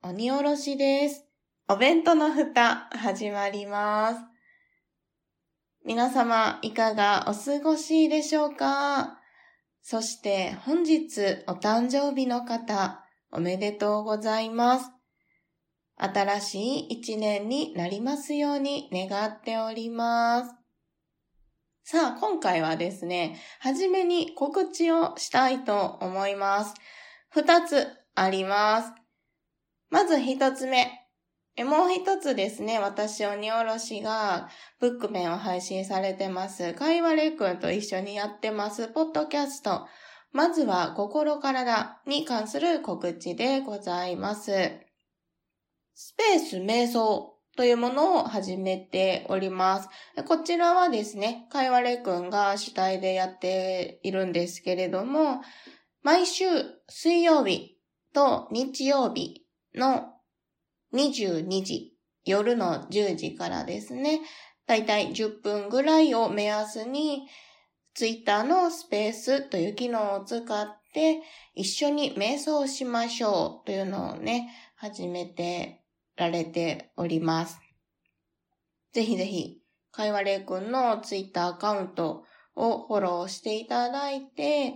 鬼おろしです。お弁当の蓋、始まります。皆様、いかがお過ごしでしょうか？そして本日お誕生日の方、おめでとうございます。新しい一年になりますように願っております。さあ、今回はですね、はじめに告知をしたいと思います。二つあります。まず一つ目。もう一つですね、私、鬼おろしが、ブックメンを配信されてます。会話レイ君と一緒にやってます、ポッドキャスト。まずは、心体に関する告知でございます。スペース瞑想というものを始めております。こちらはですね、会話レイ君が主体でやっているんですけれども、毎週水曜日と日曜日の22時、夜の10時からですね、だいたい10分ぐらいを目安に、ツイッターのスペースという機能を使って一緒に瞑想しましょうというのをね、始めてられております。ぜひぜひ、かいわれくんのツイッターアカウントをフォローしていただいて、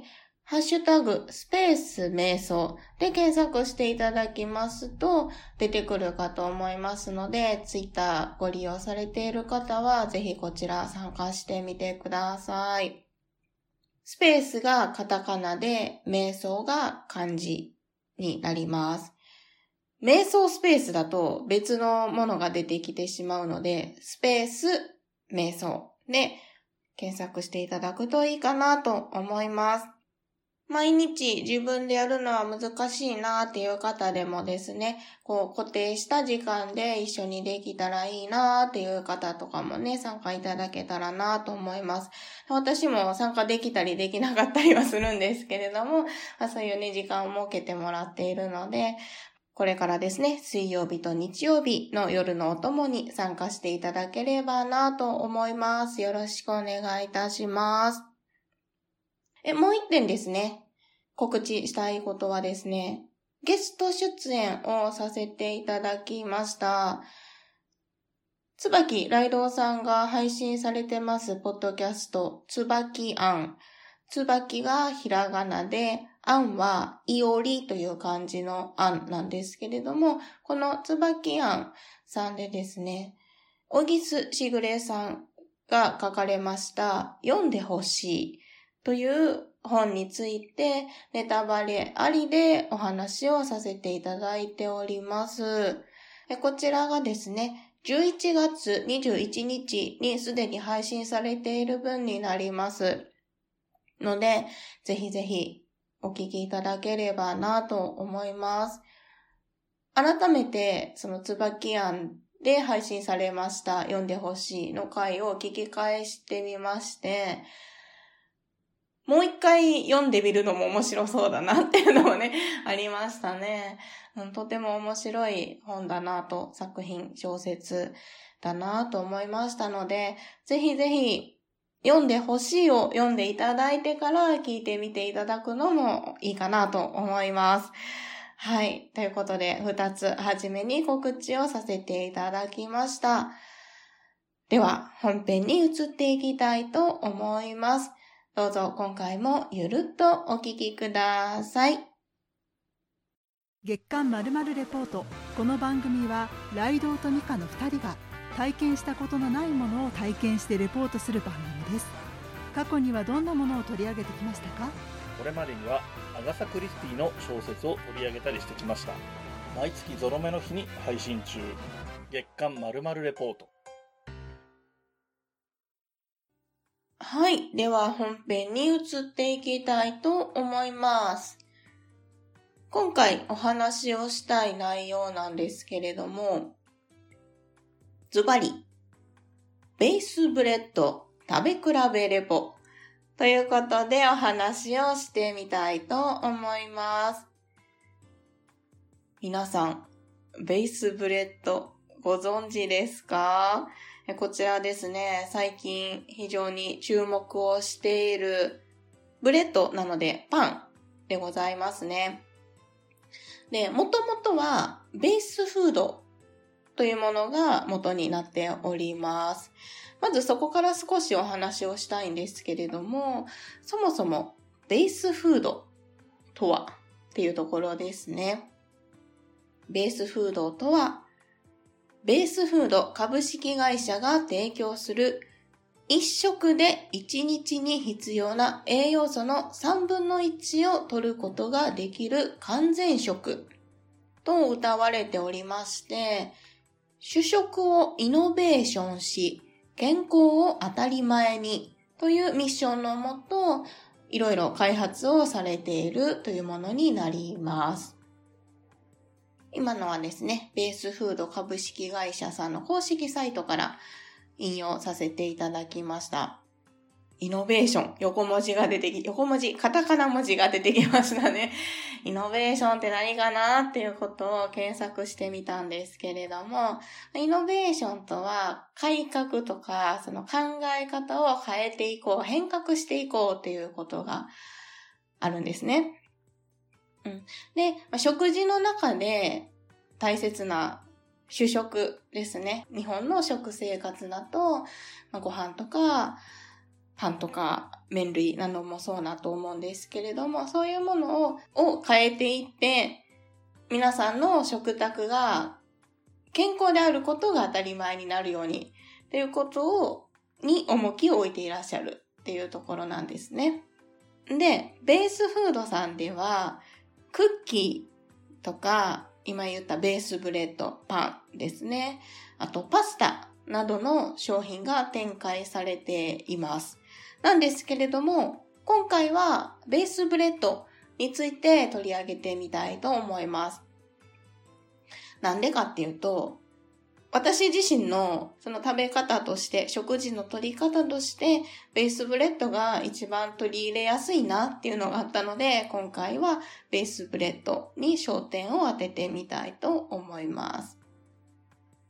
ハッシュタグ、スペース瞑想で検索していただきますと出てくるかと思いますので、ツイッターご利用されている方はぜひこちら参加してみてください。スペースがカタカナで、瞑想が漢字になります。瞑想スペースだと別のものが出てきてしまうので、スペース瞑想で検索していただくといいかなと思います。毎日自分でやるのは難しいなっていう方でもですね、こう固定した時間で一緒にできたらいいなっていう方とかもね、参加いただけたらなと思います。私も参加できたりできなかったりはするんですけれども、ま、そういうね、時間を設けてもらっているので、これからですね、水曜日と日曜日の夜のお供に参加していただければなと思います。よろしくお願いいたします。え、もう一点ですね。告知したいことはですね、ゲスト出演をさせていただきました。つばきライドウさんが配信されてます、ポッドキャスト、つばきあん。つばきがひらがなで、あんはいおりという漢字のあんなんですけれども、このつばきあんさんでですね、小木須しぐれさんが書かれました、読んでほしいという本についてネタバレありでお話をさせていただいております。こちらがですね、11月21日にすでに配信されている分になります。ので、ぜひぜひお聞きいただければなと思います。改めて、その椿庵で配信されました読んでほしいの回を聞き返してみまして、もう一回読んでみるのも面白そうだなっていうのもね、ありましたね。とても面白い本だなと、作品、小説だなと思いましたので、ぜひぜひ読んでほしいを読んでいただいてから聞いてみていただくのもいいかなと思います。はい。ということで、二つはじめに告知をさせていただきました。では、本編に移っていきたいと思います。どうぞ今回もゆるっとお聞きください。月刊まるまるレポート。この番組はライドウとミカの2人が体験したことのないものを体験してレポートする番組です。過去にはどんなものを取り上げてきましたか？これまでにはアガサ・クリスティの小説を取り上げたりしてきました。毎月ゾロ目の日に配信中。月刊まるまるレポートはい。では本編に移っていきたいと思います。今回お話をしたい内容なんですけれども、ズバリ、ベースブレッド食べ比べレポということでお話をしてみたいと思います。皆さん、 BASE BREAD ご存知ですか？こちらですね、最近非常に注目をしているブレッドなのでパンでございますね。で、もともとは BASE FOOD というものが元になっております。まずそこから少しお話をしたいんですけれども、そもそもベースフードとはっていうところですね。ベースフードとは、ベースフード株式会社が提供する一食で一日に必要な栄養素の3分の1を取ることができる完全食と歌われておりまして、主食をイノベーションし、健康を当たり前にというミッションのもと、いろいろ開発をされているというものになります。今のはですね、ベースフード株式会社さんの公式サイトから引用させていただきました。イノベーション、横文字が出てき、横文字、カタカナ文字が出てきましたね。イノベーションって何かなっていうことを検索してみたんですけれども、イノベーションとは改革とか、その考え方を変えていこう、変革していこうっていうことがあるんですね。うん。で、食事の中で大切な主食ですね。日本の食生活だと、まあ、ご飯とか、パンとか麺類などもそうだと思うんですけれども、そういうものをを変えていって、皆さんの食卓が健康であることが当たり前になるように、ということを、に重きを置いていらっしゃるっていうところなんですね。で、ベースフードさんでは、クッキーとか、今言ったベースブレッド、パンですね。あとパスタなどの商品が展開されています。なんですけれども、今回はベースブレッドについて取り上げてみたいと思います。なんでかっていうと、私自身のその食べ方として、食事の取り方として、ベースブレッドが一番取り入れやすいなっていうのがあったので、今回はベースブレッドに焦点を当ててみたいと思います。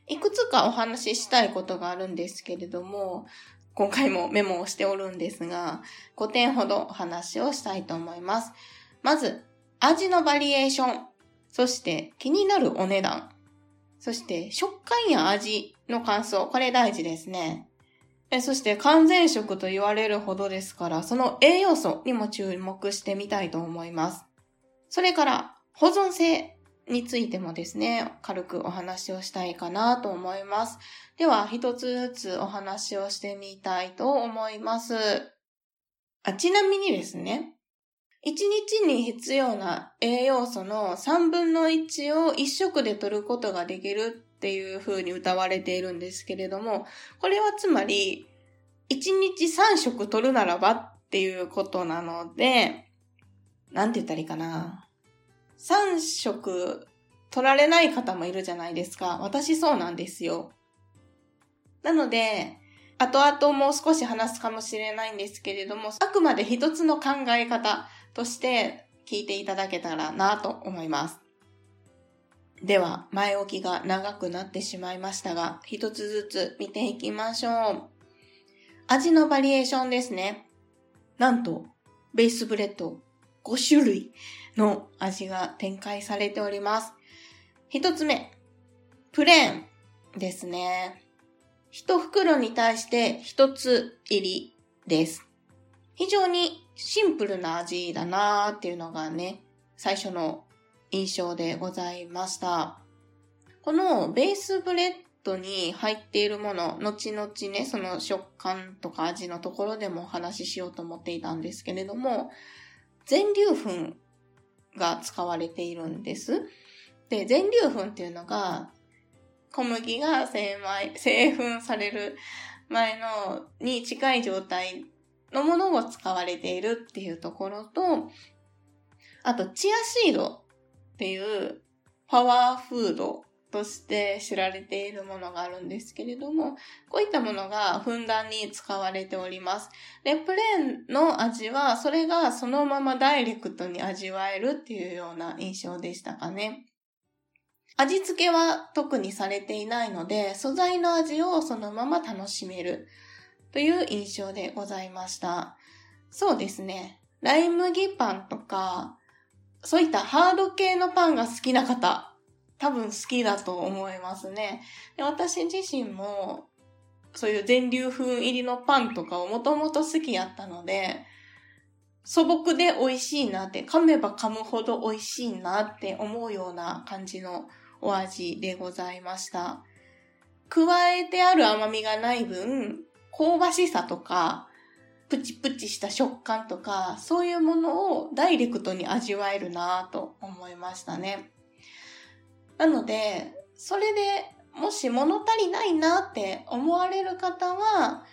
いくつかお話ししたいことがあるんですけれども、今回もメモをしておるんですが、5点ほどお話をしたいと思います。まず、味のバリエーション、そして気になるお値段、そして食感や味の感想、これ大事ですね。そして完全食と言われるほどですから、その栄養素にも注目してみたいと思います。それから保存性についてもですね、軽くお話をしたいかなと思います。では、一つずつお話をしてみたいと思います。あちなみにですね、1日に必要な栄養素の3分の1を1食で取ることができるっていう風に歌われているんですけれども、これはつまり、1日3食取るならばっていうことなので、なんて言ったらいいかな。3食取られない方もいるじゃないですか。私そうなんですよ。なので、後々もう少し話すかもしれないんですけれども、あくまで一つの考え方として聞いていただけたらなと思います。では、前置きが長くなってしまいましたが、一つずつ見ていきましょう。味のバリエーションですね。なんと、ベースブレッド5種類の味が展開されております。一つ目、プレーンですね。一袋に対して一つ入りです。非常にシンプルな味だなーっていうのがね、最初の印象でございました。このベースブレッドに入っているもの、後々ね、その食感とか味のところでもお話ししようと思っていたんですけれども、全粒粉が使われているんです。で、全粒粉っていうのが、小麦が精米、製粉される前のに近い状態のものを使われているっていうところと、あと、チアシードっていうパワーフードとして知られているものがあるんですけれども、こういったものがふんだんに使われております。で、プレーンの味は、それがそのままダイレクトに味わえるっていうような印象でしたかね。味付けは特にされていないので、素材の味をそのまま楽しめるという印象でございました。そうですね。ライ麦パンとか、そういったハード系のパンが好きな方、多分好きだと思いますね。で私自身も、そういう全粒粉入りのパンとかをもともと好きやったので、素朴で美味しいなって、噛めば噛むほど美味しいなって思うような感じのお味でございました。加えてある甘みがない分、香ばしさとか、プチプチした食感とか、そういうものをダイレクトに味わえるなぁと思いましたね。なので、それでもし物足りないなって思われる方は、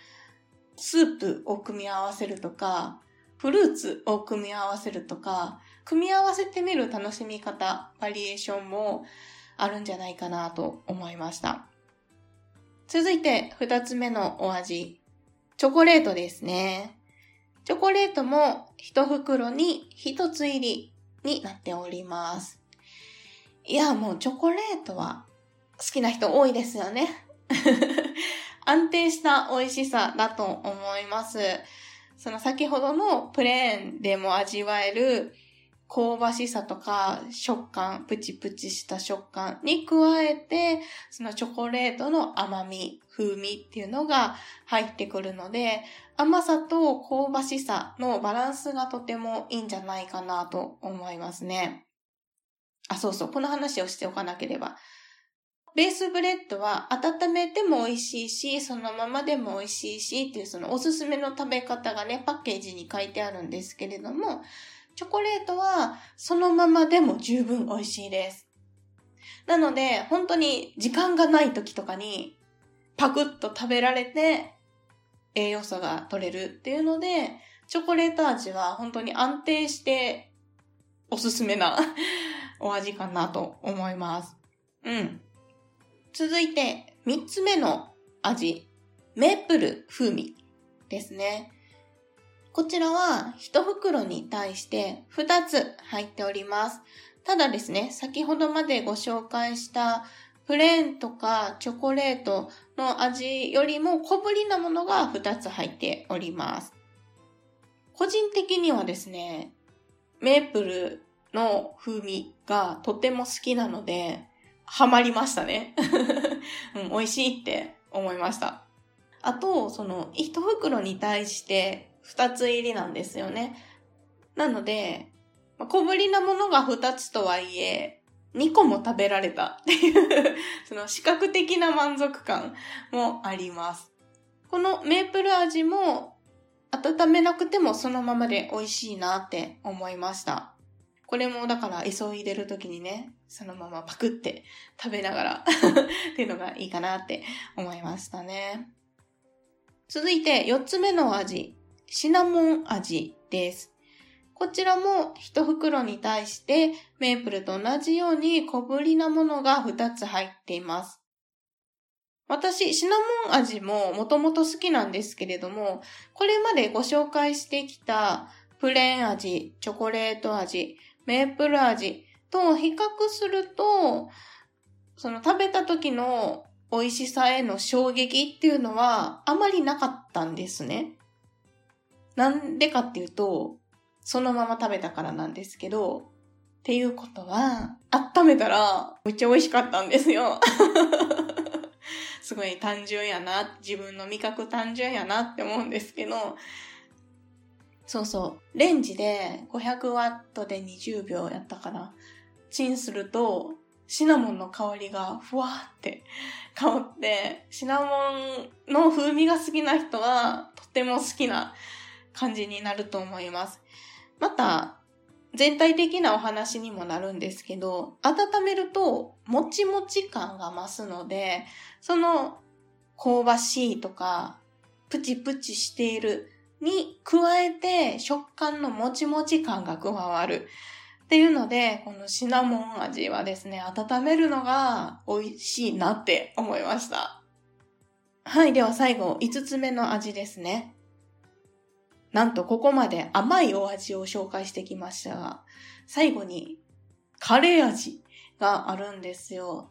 スープを組み合わせるとか、フルーツを組み合わせるとか、組み合わせてみる楽しみ方、バリエーションもあるんじゃないかなと思いました。続いて、二つ目のお味。チョコレートですね。チョコレートも一袋に一つ入りになっております。いや、もうチョコレートは好きな人多いですよね。安定した美味しさだと思います。その先ほどのプレーンでも味わえる香ばしさとか食感、プチプチした食感に加えて、そのチョコレートの甘み、風味っていうのが入ってくるので、甘さと香ばしさのバランスがとてもいいんじゃないかなと思いますね。あ、そうそう、この話をしておかなければ。ベースブレッドは温めても美味しいし、そのままでも美味しいしっていうそのおすすめの食べ方がね、パッケージに書いてあるんですけれども、チョコレートはそのままでも十分美味しいです。なので、本当に時間がない時とかにパクッと食べられて栄養素が取れるっていうので、チョコレート味は本当に安定しておすすめな お味かなと思います。うん。続いて、三つ目の味。メープル風味ですね。こちらは一袋に対して二つ入っております。ただですね、先ほどまでご紹介したプレーンとかチョコレートの味よりも小ぶりなものが二つ入っております。個人的にはですね、メープルの風味がとても好きなので、ハマりましたね。うん、美味しいって思いました。あと、その、一袋に対して二つ入りなんですよね。なので、小ぶりなものが二つとはいえ、二個も食べられたっていうその視覚的な満足感もあります。このメープル味も温めなくてもそのままで美味しいなって思いました。これもだから急いでる時にね、そのままパクって食べながら っていうのがいいかなって思いましたね。続いて4つ目の味。シナモン味です。こちらも一袋に対してメープルと同じように小ぶりなものが2つ入っています。私、シナモン味ももともと好きなんですけれども、これまでご紹介してきたプレーン味、チョコレート味、メープル味と比較すると、その食べた時の美味しさへの衝撃っていうのはあまりなかったんですね。なんでかっていうと、そのまま食べたからなんですけど、っていうことは、温めたらめっちゃ美味しかったんですよ。すごい単純やな、自分の味覚単純やなって思うんですけど、そうそう、レンジで500ワットで20秒やったかな。チンすると、シナモンの香りがふわーって香って、シナモンの風味が好きな人はとても好きな感じになると思います。また、全体的なお話にもなるんですけど、温めるともちもち感が増すので、その香ばしいとか、プチプチしているに加えて食感のもちもち感が加わるっていうので、このシナモン味はですね、温めるのが美味しいなって思いました。はい、では最後、5つ目の味ですね。なんとここまで甘いお味を紹介してきましたが、最後にカレー味があるんですよ。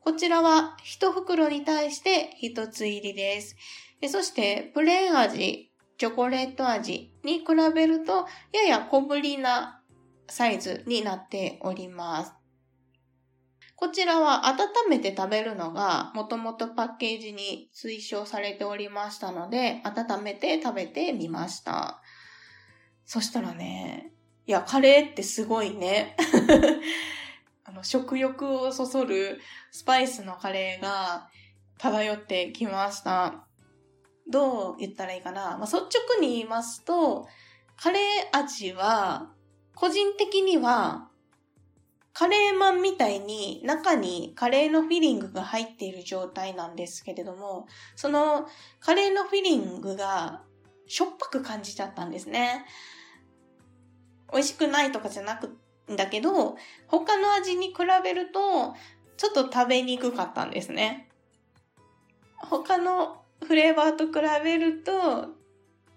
こちらは一袋に対して一つ入りです。そしてプレーン味、チョコレート味に比べるとやや小ぶりなサイズになっております。こちらは温めて食べるのがもともとパッケージに推奨されておりましたので、温めて食べてみました。そしたらね、いや、カレーってすごいね。あの、食欲をそそるスパイスのカレーが漂ってきました。どう言ったらいいかな、まあ、率直に言いますと、カレー味は、個人的にはカレーマンみたいに中にカレーのフィリングが入っている状態なんですけれども、そのカレーのフィリングがしょっぱく感じちゃったんですね。美味しくないとかじゃなくんだけど、他の味に比べるとちょっと食べにくかったんですね。他のフレーバーと比べると、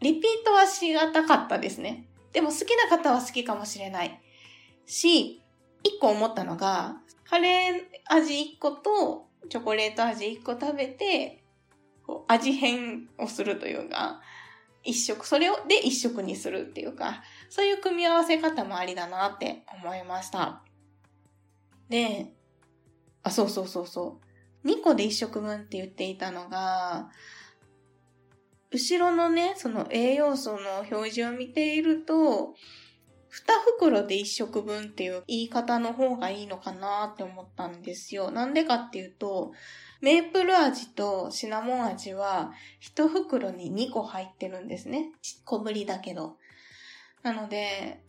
リピートはしがたかったですね。でも好きな方は好きかもしれない。し、一個思ったのが、カレー味一個とチョコレート味一個食べて、こう味変をするというか、一食、それをで一食にするっていうか、そういう組み合わせ方もありだなって思いました。で、あ、そうそうそうそう。2個で1食分って言っていたのが、後ろのね、その栄養素の表示を見ていると、二袋で一食分っていう言い方の方がいいのかなって思ったんですよ。なんでかっていうと、メープル味とシナモン味は一袋に2個入ってるんですね。小ぶりだけど。なので、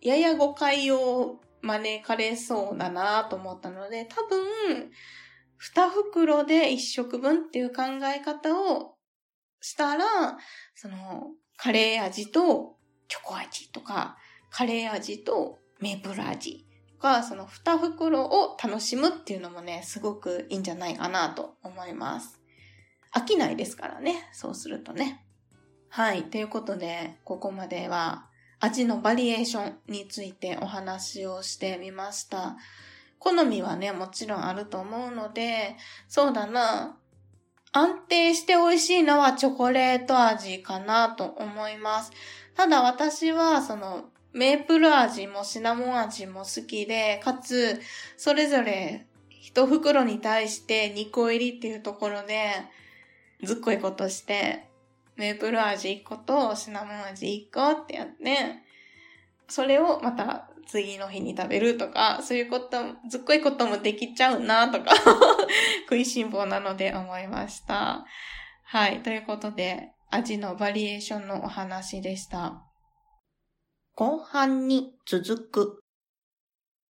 やや誤解を招かれそうだなと思ったので、多分、二袋で一食分っていう考え方をしたら、その、カレー味とチョコ味とか、カレー味とメープル味が、その二袋を楽しむっていうのもね、すごくいいんじゃないかなと思います。飽きないですからね、そうするとね。はい、ということで、ここまでは味のバリエーションについてお話をしてみました。好みはね、もちろんあると思うので、そうだな、安定して美味しいのはチョコレート味かなと思います。ただ私はそのメープル味もシナモン味も好きで、かつ、それぞれ一袋に対して2個入りっていうところで、ずっこいことして、メープル味1個とシナモン味1個ってやって、それをまた次の日に食べるとか、そういうこと、ずっこいこともできちゃうなとか 食いしん坊なので思いました。はい。ということで、味のバリエーションのお話でした。後半に続く。